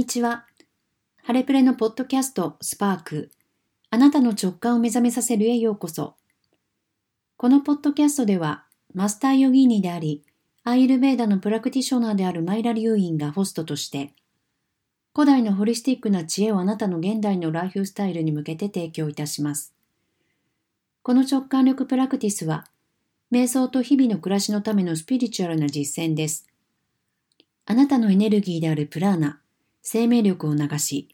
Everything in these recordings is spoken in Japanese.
にちは。ハレプレのポッドキャストスパーク。あなたの直感を目覚めさせるへようこそ。このポッドキャストでは、マスターヨギーニであり、アイルベーダのプラクティショナーであるマイラ・リュウインがホストとして、古代のホリスティックな知恵をあなたの現代のライフスタイルに向けて提供いたします。この直感力プラクティスは、瞑想と日々の暮らしのためのスピリチュアルな実践です。あなたのエネルギーであるプラーナ、生命力を流し、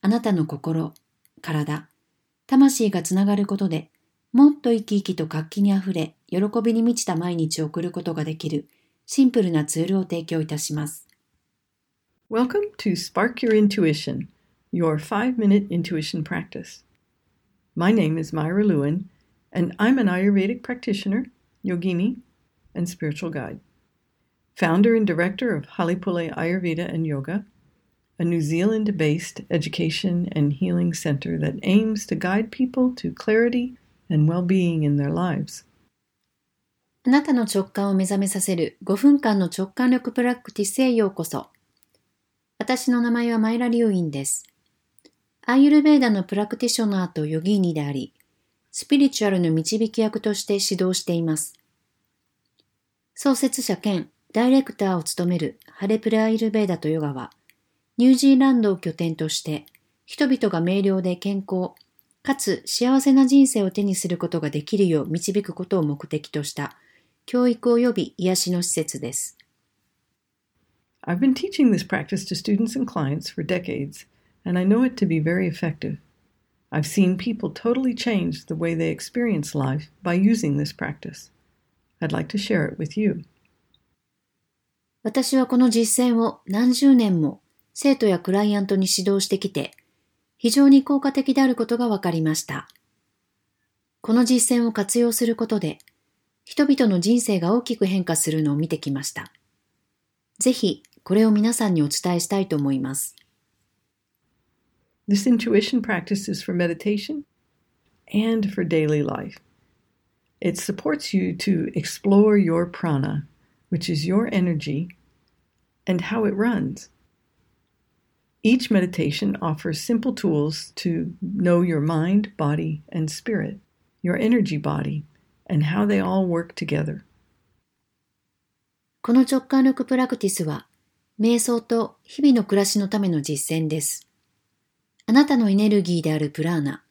あなたの心、体、魂がつながることで、もっと生き生きと活気にあふれ、喜びに満ちた毎日を送ることができるシンプルなツールを提供いたします。Welcome to Spark Your Intuition, your 5-minute intuition practice. My name is Myra Lewin, and I'm an Ayurvedic practitioner, yogini, and spiritual guide. founder and director of Halipule Ayurveda and Yoga, a New Zealand based education and healing center that aims to guide people to clarity and well being in their lives. あなたの直感を目覚めさせる5分間の直感力プラクティスへようこそ。私の名前はマイラ・リュウインです。アーユルベーダのプラクティショナーとヨギーニであり、スピリチュアルの導き役として指導しています。創設者兼ダイレクターを務めるハレプレアイルベーダとヨガは、ニュージーランドを拠点として、人々が明瞭で健康、かつ幸せな人生を手にすることができるよう導くことを目的とした教育及び癒しの施設です。I've been teaching this practice to students and clients for decades, and I know it to be very effective. I've seen people totally change the way they experience life by using this practice. I'd like to share it with you. 私はこの実践を何十年も生徒やクライアントに指導してきて、非常に効果的であることが分かりました。この実践を活用することで、人々の人生が大きく変化するのを見てきました。ぜひ、これを皆さんにお伝えしたいと思います。This intuition practice is for meditation and for daily life. It supports you to explore your prana which is your energy, and how it runs. Each meditation offers simple tools to know your mind, body, and spirit, your energy body, and how they all work together. この直感力プラクティスは、瞑想と日々の暮らしのための実践です。あなたのエネルギーであるプラーナ、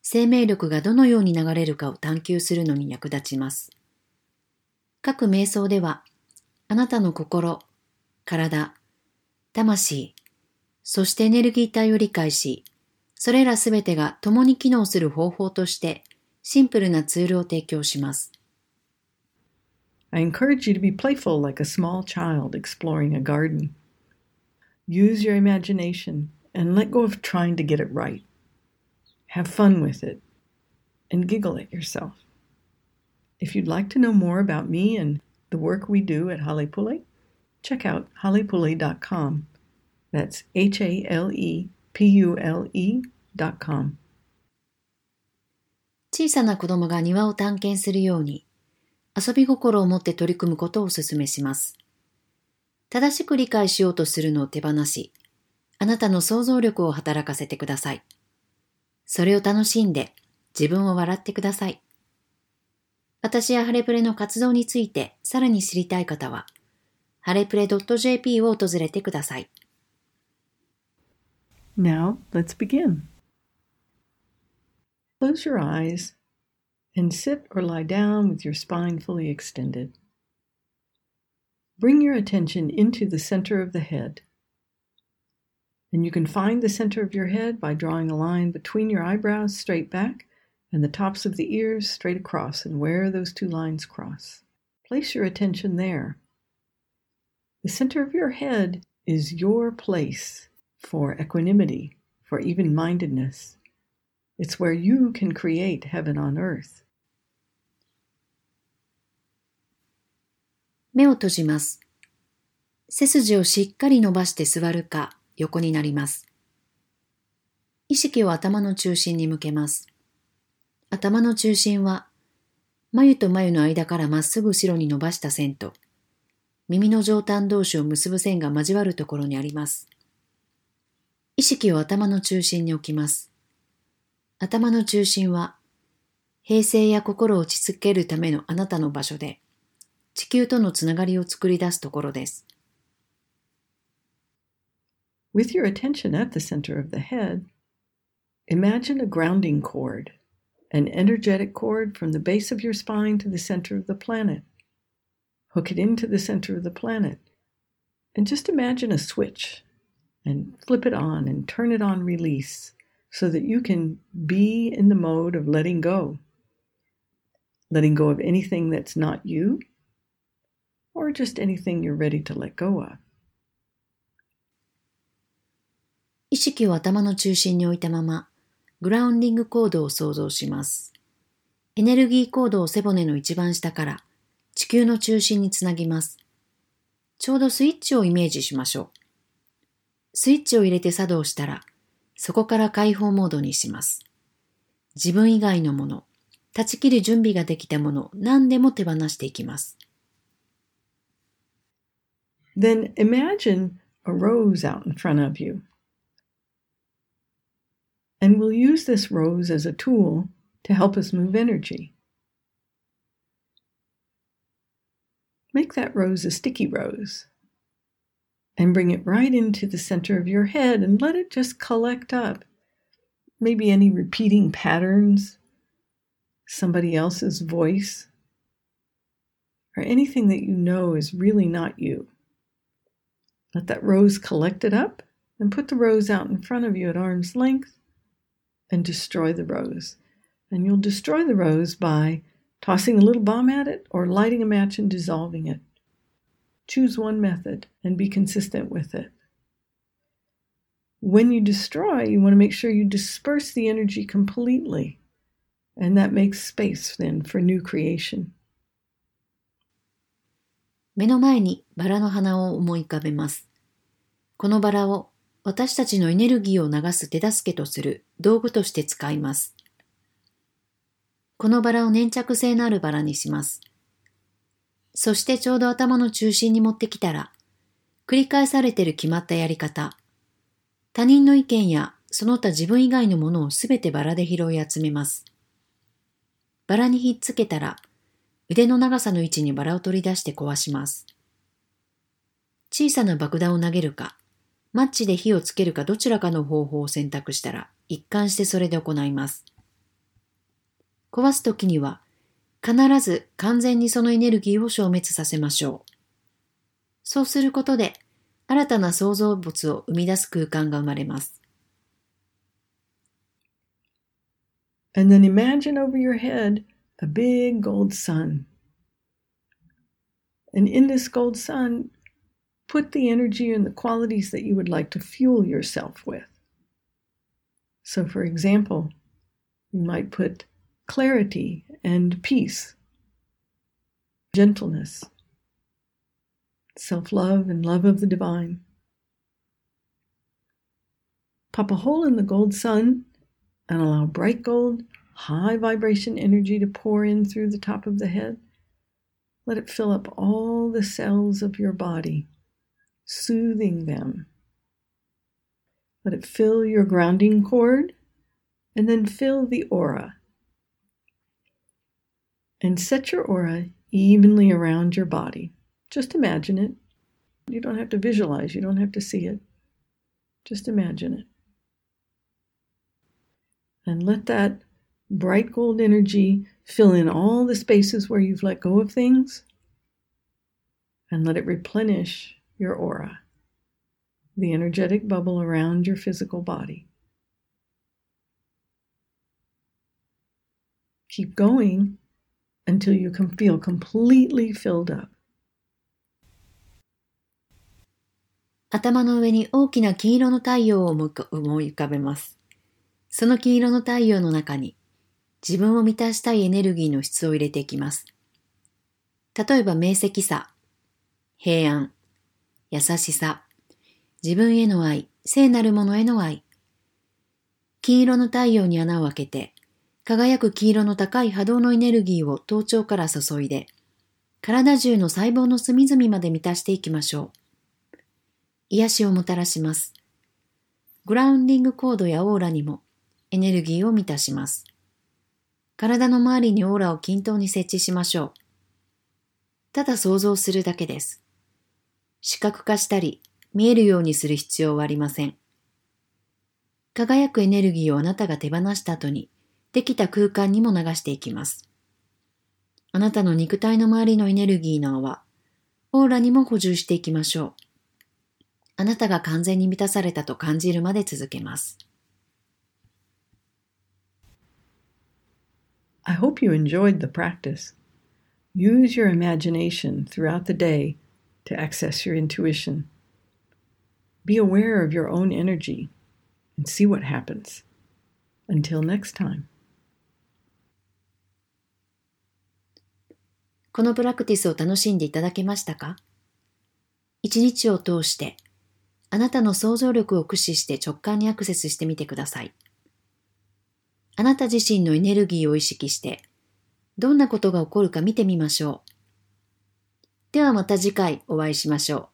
生命力がどのように流れるかを探求するのに役立ちます。各瞑想では、あなたの心、体、魂、そしてエネルギー体を理解し、それらすべてが共に機能する方法としてシンプルなツールを提供します。I encourage you to be playful like a small child exploring a garden. Use your imagination and let go of trying to get it right. Have fun with it and giggle at yourself. If you'd like to know more about me and the work we do at Halepule, check out halepule.com. That's H A L E P U L E dot com. 小さな子供が庭を探検するように、遊び心を持って取り組むことをお勧めします。正しく理解しようとするのを手放し、あなたの想像力を働かせてください。それを楽しんで、自分を笑ってください。私やハレプレの活動についてさらに知りたい方は、ハレプレ .jp を訪れてください。Now, let's begin. Close your eyes and sit or lie down with your spine fully extended. Bring your attention into the center of the head. And you can find the center of your head by drawing a line between your eyebrows straight back and the tops of the ears straight across and where those two lines cross. Place your attention there. The center of your head is your place for equanimity, for even mindedness. It's where you can create heaven on earth. 目を閉じます。背筋をしっかり伸ばして座るか横になります。意識を頭の中心に向けます。頭の中心は、眉と眉の間からまっすぐ後ろに伸ばした線と、耳の上端同士を結ぶ線が交わるところにあります。意識を頭の中心に置きます。頭の中心は、平静や心を落ち着けるためのあなたの場所で、地球とのつながりを作り出すところです。With your attention at the center of the head, imagine a grounding cord, an energetic cord from the base of your spine to the center of the planet. Hook it into the center of the planet. And just imagine a switch and flip it on and turn it on release so that you can be in the mode of letting go. Letting go of anything that's not you, or just anything you're ready to let go of. 意識を頭の中心に置いたまま、グラウンディングコードを想像します。エネルギーコードを背骨の一番下から地球の中心につなぎます。ちょうどスイッチをイメージしましょう。スイッチを入れて作動したら、そこから解放モードにします。自分以外のもの、断ち切る準備ができたもの、何でも手放していきます。Then imagine a rose out in front of you. and we'll use this rose as a tool to help us move energy. Make that rose a sticky rose and bring it right into the center of your head and let it just collect up. Maybe any repeating patterns, somebody else's voice, or anything that you know is really not you. Let that rose collect it up and put the rose out in front of you at arm's length and destroy the rose. And you'll destroy the rose by tossing a little bomb at it or lighting a match and dissolving it. Choose one method and be consistent with it. When you destroy, you want to make sure you disperse the energy completely. And that makes space then for new creation. 目の前にバラの花を思い浮かべます。このバラを私たちのエネルギーを流す手助けとする道具として使います。このバラを粘着性のあるバラにします。そしてちょうど頭の中心に持ってきたら、繰り返されてる決まったやり方、他人の意見やその他自分以外のものをすべてバラで拾い集めます。バラにひっつけたら、腕の長さの位置にバラを取り出して壊します。小さな爆弾を投げるか、マッチで火をつけるかどちらかの方法を選択したら一貫してそれで行います。壊すときには必ず完全にそのエネルギーを消滅させましょう。そうすることで新たな創造物を生み出す空間が生まれます。And then imagine over your head a big gold sun. And in this gold sun, Put the energy and the qualities that you would like to fuel yourself with. So, for example, you might put clarity and peace, gentleness, self love and love of the divine. Pop a hole in the gold sun and allow bright gold, high vibration energy to pour in through the top of the head. Let it fill up all the cells of your body soothing them. Let it fill your grounding cord and then fill the aura. And set your aura evenly around your body. Just imagine it. You don't have to visualize, you don't have to see it. Just imagine it. And let that bright gold energy fill in all the spaces where you've let go of things and let it replenish your aura, the energetic bubble around your physical body. Keep going until you can feel completely filled up. 頭の上に大きな金色の太陽を思い浮かべます。その金色の太陽の中に自分を満たしたいエネルギーの質を入れていきます。例えば明晰さ、平安、優しさ、自分への愛、聖なるものへの愛。金色の太陽に穴を開けて、輝く黄色の高い波動のエネルギーを頭頂から注いで、体中の細胞の隅々まで満たしていきましょう。癒しをもたらします。グラウンディングコードやオーラにもエネルギーを満たします。体の周りにオーラを均等に設置しましょう。ただ想像するだけです。視覚化したり、見えるようにする必要はありません。輝くエネルギーをあなたが手放した後に、できた空間にも流していきます。あなたの肉体の周りのエネルギーの泡、オーラにも補充していきましょう。あなたが完全に満たされたと感じるまで続けます。I hope you enjoyed the practice. Use your imagination throughout the day to access your intuition. Be aware of your own energy and see what happens. Until next time. このプラクティスを楽しんでいただけましたか？一日を通してあなたの想像力を駆使して直感にアクセスしてみてください。あなた自身のエネルギーを意識してどんなことが起こるか見てみましょう。ではまた次回お会いしましょう。